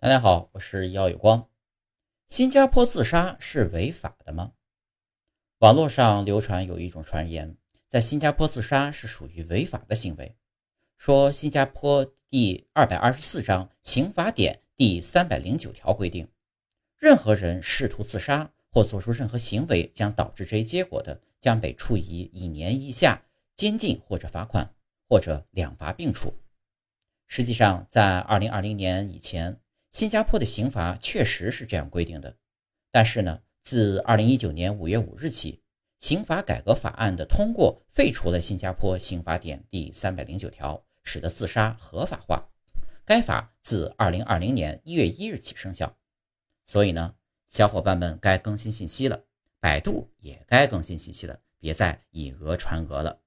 大家好，我是姚有光。新加坡自杀是违法的吗？网络上流传有一种传言，在新加坡自杀是属于违法的行为。说新加坡第二百二十四章刑法典第三百零九条规定，任何人试图自杀或做出任何行为将导致这一结果的，将被处以一年以下监禁或者罚款，或者两罚并处。实际上，在二零二零年以前。新加坡的刑罚确实是这样规定的，但是呢，自二零一九年五月五日起，刑法改革法案的通过废除了新加坡刑法典第三百零九条，使得自杀合法化。该法自二零二零年一月一日起生效。所以呢，小伙伴们该更新信息了，百度也该更新信息了，别再以讹传讹了。